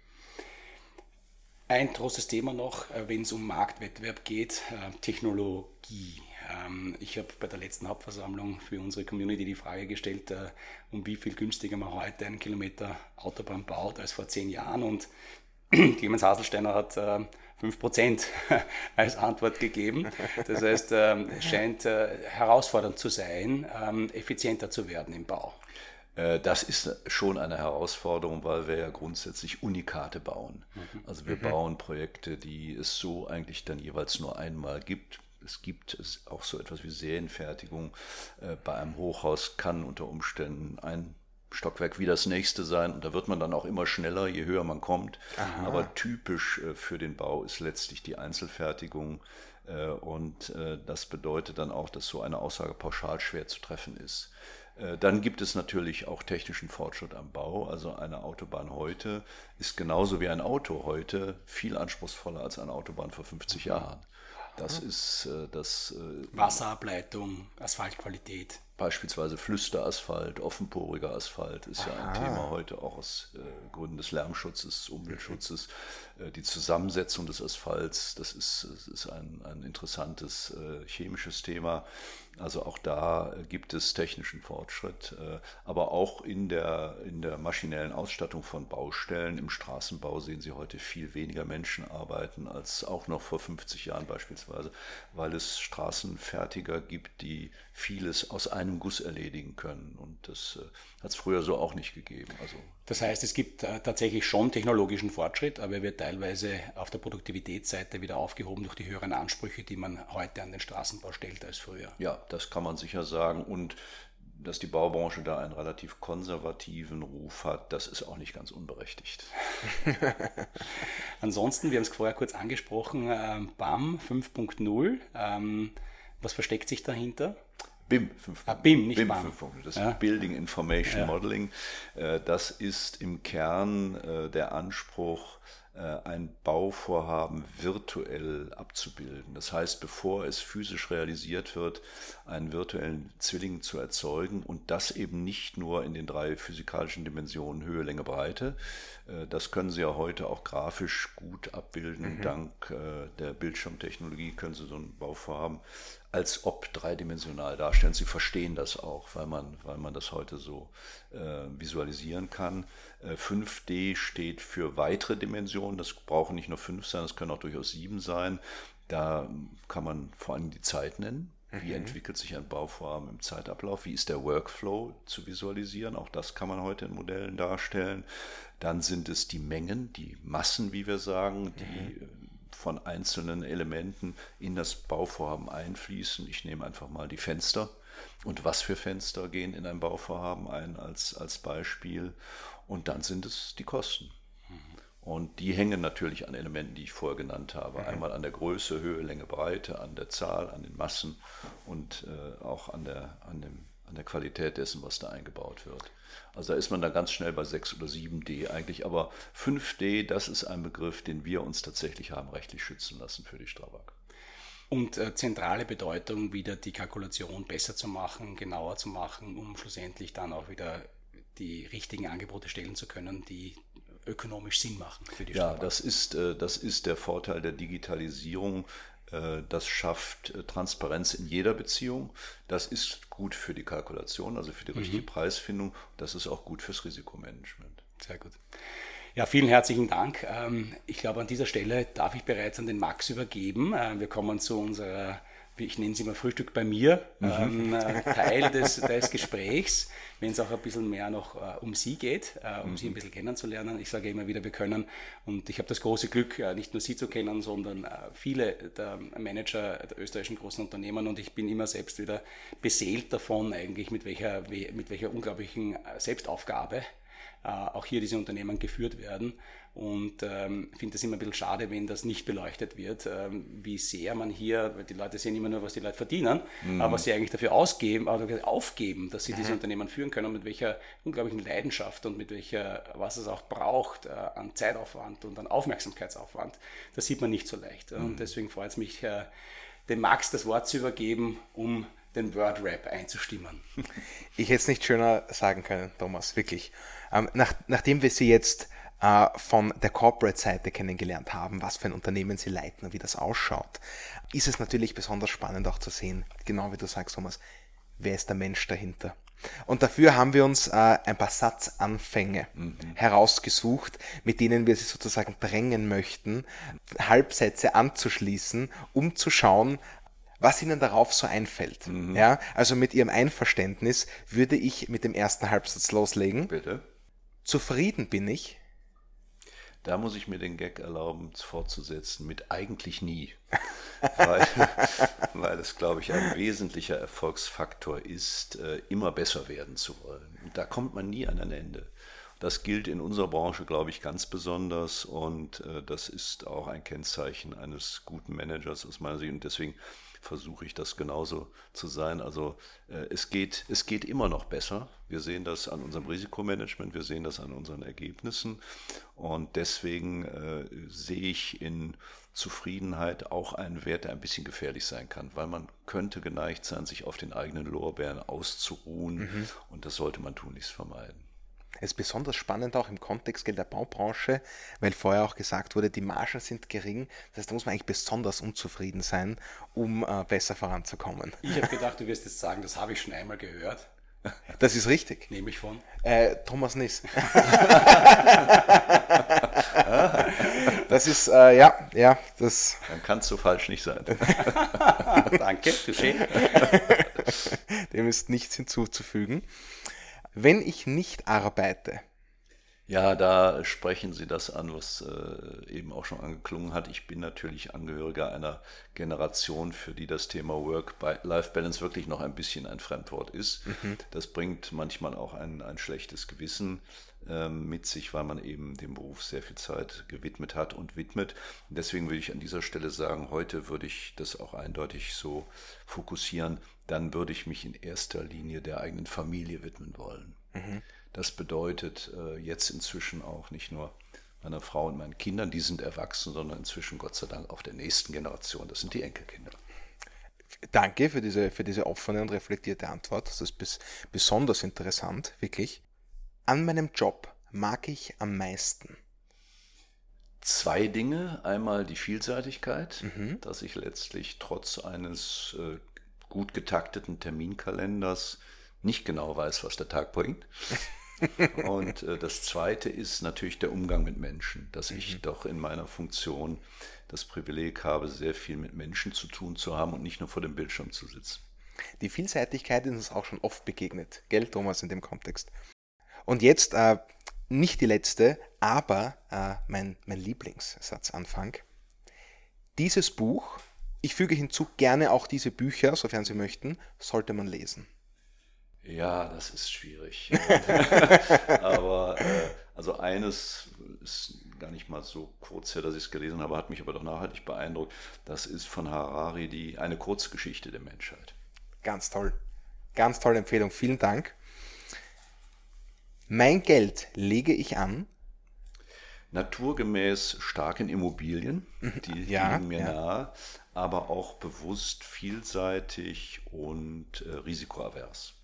Ein großes Thema noch, äh, wenn es um Marktwettbewerb geht, äh, Technologie. Ähm, ich habe bei der letzten Hauptversammlung für unsere Community die Frage gestellt, äh, um wie viel günstiger man heute einen Kilometer Autobahn baut als vor zehn Jahren. Und Clemens Haselsteiner hat 5% als Antwort gegeben. Das heißt, ähm, es scheint herausfordernd zu sein, ähm, effizienter zu werden im Bau. Äh, das ist schon eine Herausforderung, weil wir ja grundsätzlich Unikate bauen. Mhm. Also wir mhm. bauen Projekte, die es so eigentlich dann jeweils nur einmal gibt. Es gibt auch so etwas wie Serienfertigung. Äh, bei einem Hochhaus kann unter Umständen ein Stockwerk wie das nächste sein und da wird man dann auch immer schneller, je höher man kommt. Aha. Aber typisch äh, für den Bau ist letztlich die Einzelfertigung und das bedeutet dann auch, dass so eine Aussage pauschal schwer zu treffen ist. Äh, dann gibt es natürlich auch technischen Fortschritt am Bau. Also eine Autobahn heute ist genauso wie ein Auto heute viel anspruchsvoller als eine Autobahn vor 50 Jahren. Das ist äh, das. Äh, Wasserableitung, Asphaltqualität. Beispielsweise Flüsterasphalt, offenporiger Asphalt ist Aha. ja ein Thema heute auch aus äh, Gründen des Lärmschutzes, Umweltschutzes. Äh, die Zusammensetzung des Asphalts, das ist, das ist ein, ein interessantes äh, chemisches Thema. Also auch da gibt es technischen Fortschritt, äh, aber auch in der, in der maschinellen Ausstattung von Baustellen. Im Straßenbau sehen Sie heute viel weniger Menschen arbeiten als auch noch vor 50 Jahren beispielsweise, weil es Straßenfertiger gibt, die vieles aus einem Guss erledigen können. Und das äh, hat es früher so auch nicht gegeben. Also das heißt, es gibt äh, tatsächlich schon technologischen Fortschritt, aber er wird teilweise auf der Produktivitätsseite wieder aufgehoben durch die höheren Ansprüche, die man heute an den Straßenbau stellt als früher. Ja, das kann man sicher sagen. Und dass die Baubranche da einen relativ konservativen Ruf hat, das ist auch nicht ganz unberechtigt. Ansonsten, wir haben es vorher kurz angesprochen, äh, BAM 5.0. Ähm, was versteckt sich dahinter? BIM 5.0. Ah, BIM, nicht BIM BAM. Das ja. Building Information ja. Modeling. Äh, das ist im Kern äh, der Anspruch, äh, ein Bauvorhaben virtuell abzubilden. Das heißt, bevor es physisch realisiert wird, einen virtuellen Zwilling zu erzeugen und das eben nicht nur in den drei physikalischen Dimensionen Höhe, Länge, Breite. Das können Sie ja heute auch grafisch gut abbilden. Mhm. Dank der Bildschirmtechnologie können Sie so ein Bauvorhaben als ob dreidimensional darstellen. Sie verstehen das auch, weil man, weil man das heute so äh, visualisieren kann. Äh, 5D steht für weitere Dimensionen. Das brauchen nicht nur fünf sein, das können auch durchaus sieben sein. Da kann man vor allem die Zeit nennen. Wie mhm. entwickelt sich ein Bauvorhaben im Zeitablauf? Wie ist der Workflow zu visualisieren? Auch das kann man heute in Modellen darstellen. Dann sind es die Mengen, die Massen, wie wir sagen, die mhm von einzelnen Elementen in das Bauvorhaben einfließen. Ich nehme einfach mal die Fenster. Und was für Fenster gehen in ein Bauvorhaben ein als, als Beispiel? Und dann sind es die Kosten. Und die hängen natürlich an Elementen, die ich vorher genannt habe. Mhm. Einmal an der Größe, Höhe, Länge, Breite, an der Zahl, an den Massen und äh, auch an, der, an dem an der Qualität dessen, was da eingebaut wird. Also da ist man dann ganz schnell bei 6 oder 7D eigentlich. Aber 5D, das ist ein Begriff, den wir uns tatsächlich haben rechtlich schützen lassen für die Strabag. Und äh, zentrale Bedeutung, wieder die Kalkulation besser zu machen, genauer zu machen, um schlussendlich dann auch wieder die richtigen Angebote stellen zu können, die ökonomisch Sinn machen für die Strabag. Ja, das ist, äh, das ist der Vorteil der Digitalisierung. Äh, das schafft äh, Transparenz in jeder Beziehung. Das ist gut für die Kalkulation, also für die mhm. richtige mhm. Preisfindung. Das ist auch gut fürs Risikomanagement. Sehr gut. Ja, vielen herzlichen Dank. Ähm, ich glaube, an dieser Stelle darf ich bereits an den Max übergeben. Äh, wir kommen zu unserer ich nenne es immer Frühstück bei mir, mhm. ähm, äh, Teil des, des Gesprächs, wenn es auch ein bisschen mehr noch äh, um Sie geht, äh, um mhm. Sie ein bisschen kennenzulernen. Ich sage immer wieder, wir können, und ich habe das große Glück, äh, nicht nur Sie zu kennen, sondern äh, viele der Manager der österreichischen großen Unternehmen und ich bin immer selbst wieder beseelt davon, eigentlich mit welcher, mit welcher unglaublichen äh, Selbstaufgabe auch hier diese Unternehmen geführt werden. Und ähm, finde es immer ein bisschen schade, wenn das nicht beleuchtet wird, ähm, wie sehr man hier, weil die Leute sehen immer nur, was die Leute verdienen, mhm. aber was sie eigentlich dafür ausgeben, oder aufgeben, dass sie mhm. diese Unternehmen führen können und mit welcher unglaublichen Leidenschaft und mit welcher, was es auch braucht äh, an Zeitaufwand und an Aufmerksamkeitsaufwand, das sieht man nicht so leicht. Mhm. Und deswegen freut es mich, äh, dem Max das Wort zu übergeben, um den Word-Rap einzustimmen. Ich hätte es nicht schöner sagen können, Thomas, wirklich. Ähm, nach, nachdem wir Sie jetzt äh, von der Corporate-Seite kennengelernt haben, was für ein Unternehmen sie leiten und wie das ausschaut, ist es natürlich besonders spannend auch zu sehen, genau wie du sagst, Thomas, wer ist der Mensch dahinter? Und dafür haben wir uns äh, ein paar Satzanfänge mhm. herausgesucht, mit denen wir sie sozusagen drängen möchten, Halbsätze anzuschließen, um zu schauen, was ihnen darauf so einfällt. Mhm. Ja, also mit ihrem Einverständnis würde ich mit dem ersten Halbsatz loslegen. Bitte. Zufrieden bin ich, da muss ich mir den Gag erlauben, fortzusetzen mit eigentlich nie. weil, weil es, glaube ich, ein wesentlicher Erfolgsfaktor ist, äh, immer besser werden zu wollen. Und da kommt man nie an ein Ende. Das gilt in unserer Branche, glaube ich, ganz besonders und äh, das ist auch ein Kennzeichen eines guten Managers aus meiner Sicht. Und deswegen versuche ich das genauso zu sein. Also äh, es, geht, es geht immer noch besser. Wir sehen das an unserem Risikomanagement, wir sehen das an unseren Ergebnissen und deswegen äh, sehe ich in Zufriedenheit auch einen Wert, der ein bisschen gefährlich sein kann, weil man könnte geneigt sein, sich auf den eigenen Lorbeeren auszuruhen mhm. und das sollte man tunlichst vermeiden. Es ist besonders spannend auch im Kontext der Baubranche, weil vorher auch gesagt wurde, die Margen sind gering. Das heißt, da muss man eigentlich besonders unzufrieden sein, um äh, besser voranzukommen. Ich habe gedacht, du wirst jetzt sagen, das habe ich schon einmal gehört. Das ist richtig. Nehme ich von. Äh, Thomas Niss. das ist, äh, ja, ja, das. Dann kann es so falsch nicht sein. Danke, touché. Dem ist nichts hinzuzufügen. Wenn ich nicht arbeite. Ja, da sprechen Sie das an, was äh, eben auch schon angeklungen hat. Ich bin natürlich Angehöriger einer Generation, für die das Thema Work-Life-Balance wirklich noch ein bisschen ein Fremdwort ist. Mhm. Das bringt manchmal auch ein, ein schlechtes Gewissen äh, mit sich, weil man eben dem Beruf sehr viel Zeit gewidmet hat und widmet. deswegen würde ich an dieser Stelle sagen, heute würde ich das auch eindeutig so fokussieren, dann würde ich mich in erster Linie der eigenen Familie widmen wollen. Mhm. Das bedeutet äh, jetzt inzwischen auch nicht nur meiner Frau und meinen Kindern, die sind erwachsen, sondern inzwischen Gott sei Dank auch der nächsten Generation, das sind die Enkelkinder. Danke für diese, für diese offene und reflektierte Antwort. Das ist besonders interessant, wirklich. An meinem Job mag ich am meisten. Zwei Dinge. Einmal die Vielseitigkeit, mhm. dass ich letztlich trotz eines äh, gut getakteten Terminkalenders nicht genau weiß, was der Tag bringt. Und äh, das Zweite ist natürlich der Umgang mit Menschen, dass ich mhm. doch in meiner Funktion das Privileg habe, sehr viel mit Menschen zu tun zu haben und nicht nur vor dem Bildschirm zu sitzen. Die Vielseitigkeit ist uns auch schon oft begegnet, gell, Thomas, in dem Kontext. Und jetzt äh, nicht die letzte, aber äh, mein, mein Lieblingssatzanfang. Dieses Buch ich füge hinzu, gerne auch diese Bücher, sofern Sie möchten, sollte man lesen. Ja, das ist schwierig. aber äh, also eines ist gar nicht mal so kurz her, dass ich es gelesen habe, hat mich aber doch nachhaltig beeindruckt. Das ist von Harari die eine Kurzgeschichte der Menschheit. Ganz toll. Ganz tolle Empfehlung, vielen Dank. Mein Geld lege ich an. Naturgemäß stark in Immobilien, Mhm. die Ja, liegen mir ja. nahe, aber auch bewusst vielseitig und äh, risikoavers.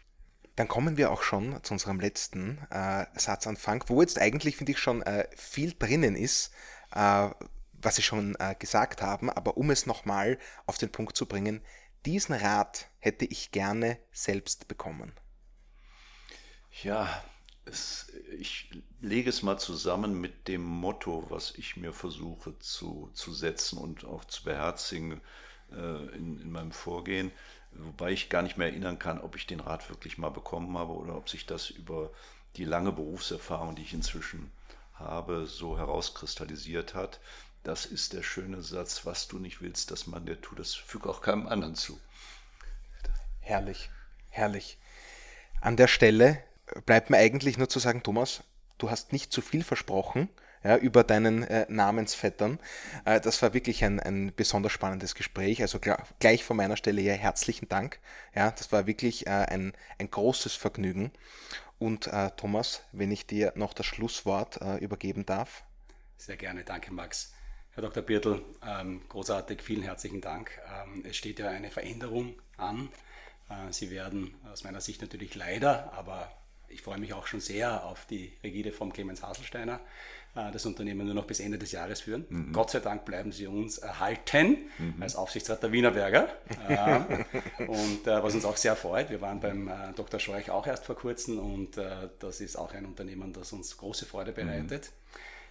Dann kommen wir auch schon zu unserem letzten äh, Satzanfang, wo jetzt eigentlich, finde ich, schon äh, viel drinnen ist, äh, was Sie schon äh, gesagt haben, aber um es nochmal auf den Punkt zu bringen, diesen Rat hätte ich gerne selbst bekommen. Ja, es, ich lege es mal zusammen mit dem Motto, was ich mir versuche zu, zu setzen und auch zu beherzigen äh, in, in meinem Vorgehen, wobei ich gar nicht mehr erinnern kann, ob ich den Rat wirklich mal bekommen habe oder ob sich das über die lange Berufserfahrung, die ich inzwischen habe, so herauskristallisiert hat. Das ist der schöne Satz, was du nicht willst, dass man dir tut, das füge auch keinem anderen zu. Herrlich, herrlich. An der Stelle bleibt mir eigentlich nur zu sagen, Thomas, du hast nicht zu viel versprochen ja, über deinen äh, Namensvettern. Äh, das war wirklich ein, ein besonders spannendes Gespräch. Also gl gleich von meiner Stelle her herzlichen Dank. Ja, das war wirklich äh, ein, ein großes Vergnügen. Und äh, Thomas, wenn ich dir noch das Schlusswort äh, übergeben darf. Sehr gerne, danke Max. Herr Dr. Birtel, ähm, großartig, vielen herzlichen Dank. Ähm, es steht ja eine Veränderung an. Äh, Sie werden aus meiner Sicht natürlich leider, aber ich freue mich auch schon sehr auf die Rigide vom Clemens Haselsteiner, das Unternehmen nur noch bis Ende des Jahres führen. Mhm. Gott sei Dank bleiben Sie uns erhalten als Aufsichtsrat der Wienerberger. Äh, und äh, was uns auch sehr freut, wir waren beim äh, Dr. Scheuch auch erst vor kurzem und äh, das ist auch ein Unternehmen, das uns große Freude bereitet.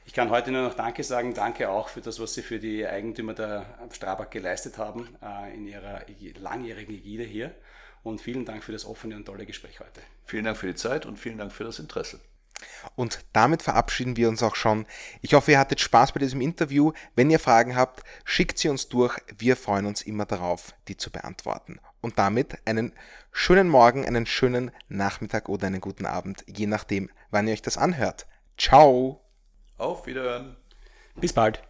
Ich kann heute nur noch Danke sagen. Danke auch für das, was Sie für die Eigentümer der Strabag geleistet haben äh, in Ihrer langjährigen Ägide hier. Und vielen Dank für das offene und tolle Gespräch heute. Vielen Dank für die Zeit und vielen Dank für das Interesse. Und damit verabschieden wir uns auch schon. Ich hoffe, ihr hattet Spaß bei diesem Interview. Wenn ihr Fragen habt, schickt sie uns durch. Wir freuen uns immer darauf, die zu beantworten. Und damit einen schönen Morgen, einen schönen Nachmittag oder einen guten Abend, je nachdem, wann ihr euch das anhört. Ciao! Auf Wiederhören! Bis bald.